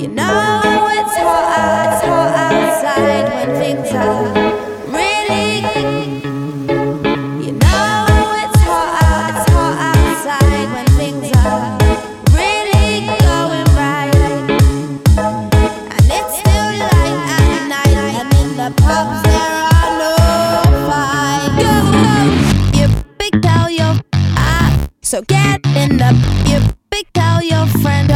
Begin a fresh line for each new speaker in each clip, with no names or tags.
you know it's things are. So get in the you big tell your friend.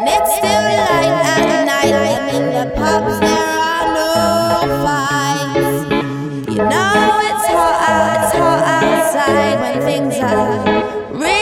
It's still light at night, and in the pubs there are no fights. You know it's hot, it's hot outside when things are real.